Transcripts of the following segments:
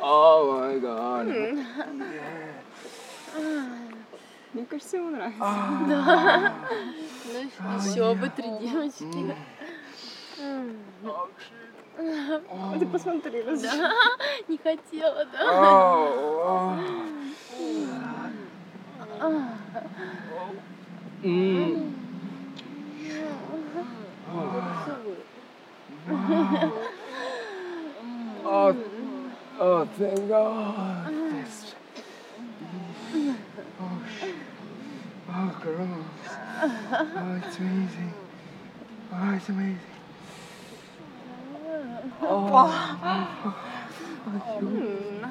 Oh my god. Мне кажется, ему нравится. Ah. Ну, еще бы три девочки. Ты посмотри, раз- Не хотела, да? Mm. Oh. Mm. oh, oh, thank God. This. Oh, oh, gross. Oh, it's amazing. Oh, it's amazing. Oh, mm.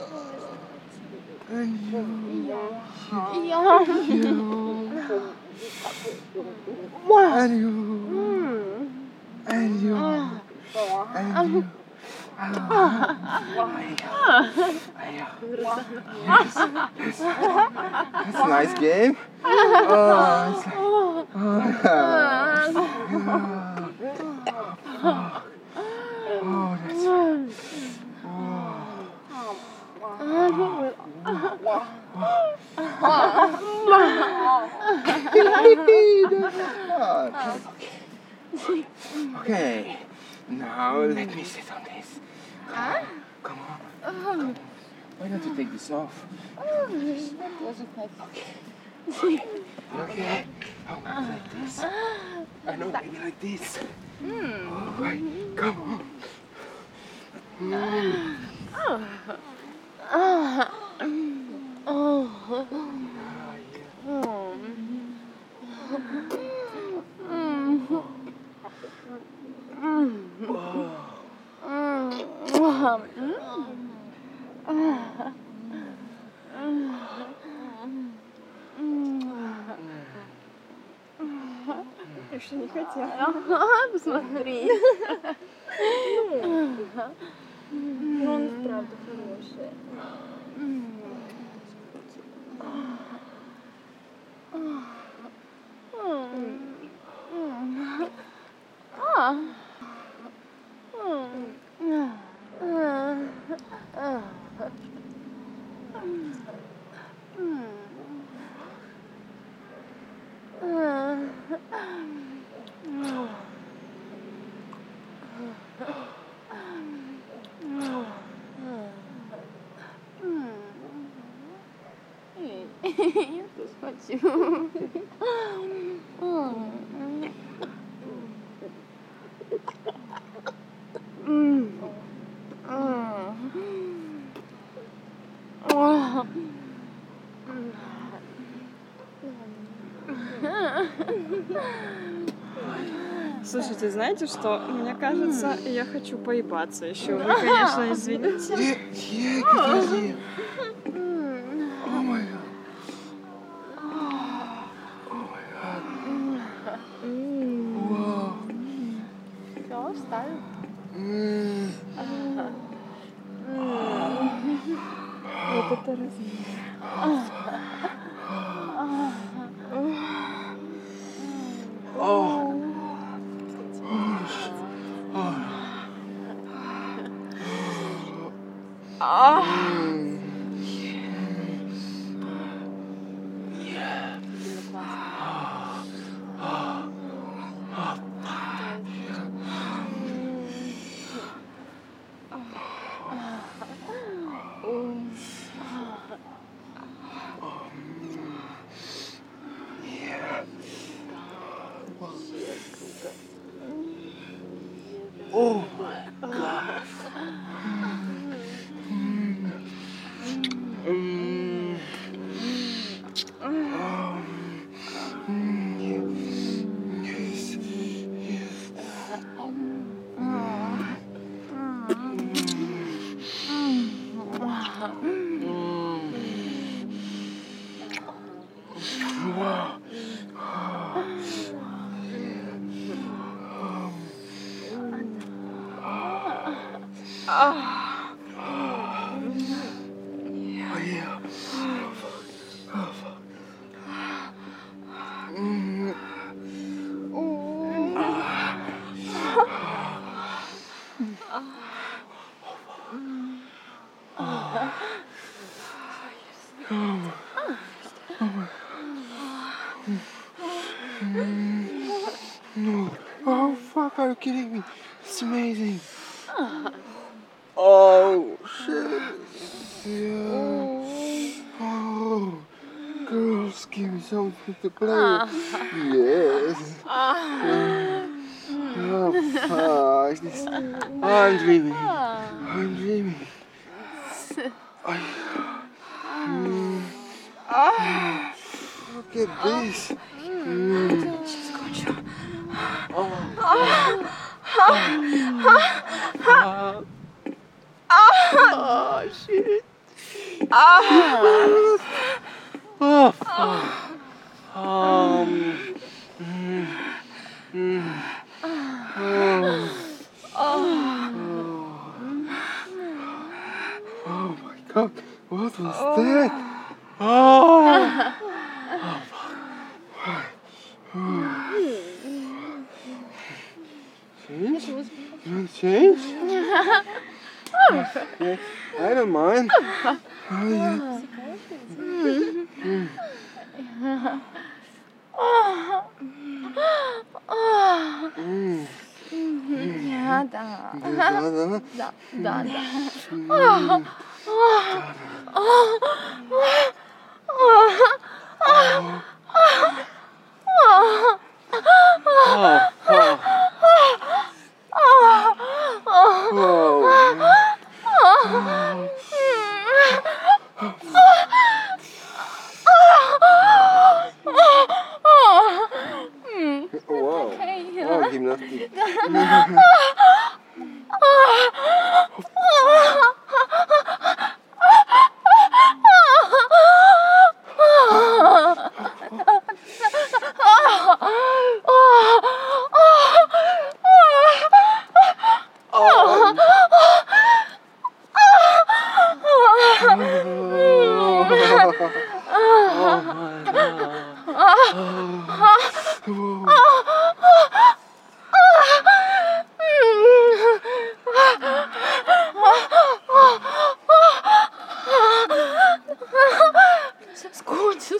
oh and you, Я. you, and you, mm. And you, and you. Yes. Yes. That's a nice game. Oh, oh, oh, that's. Okay. Okay. Now let me sit on this. Come on. Come on. Why don't you take this off? oh Okay. Okay. Oh, maybe like this. I know, maybe like this. All right. Come on. Mm. Я что не хотела. Ага, посмотри. Ну, он вправду хороший. Я тоже хочу. Слушайте, знаете что? Мне кажется, я хочу поебаться еще. Вы, конечно, извините. Mm. huh? No. Oh, fuck, are you kidding me? It's amazing. Oh, shit. Yeah. Oh, girls, give me something to play with. Yes. Oh, fuck. This, I'm dreaming. I'm dreaming. I, Mm. Look at this. Oh, shit. Oh, fuck. Oh. My god, what was that? Oh change? yeah, I don't mind. Oh, yeah. mm. Mm. Mm. Yeah, da. Da, da. Da, da. Oh, oh, oh, oh, oh, oh, oh, oh. Скучно.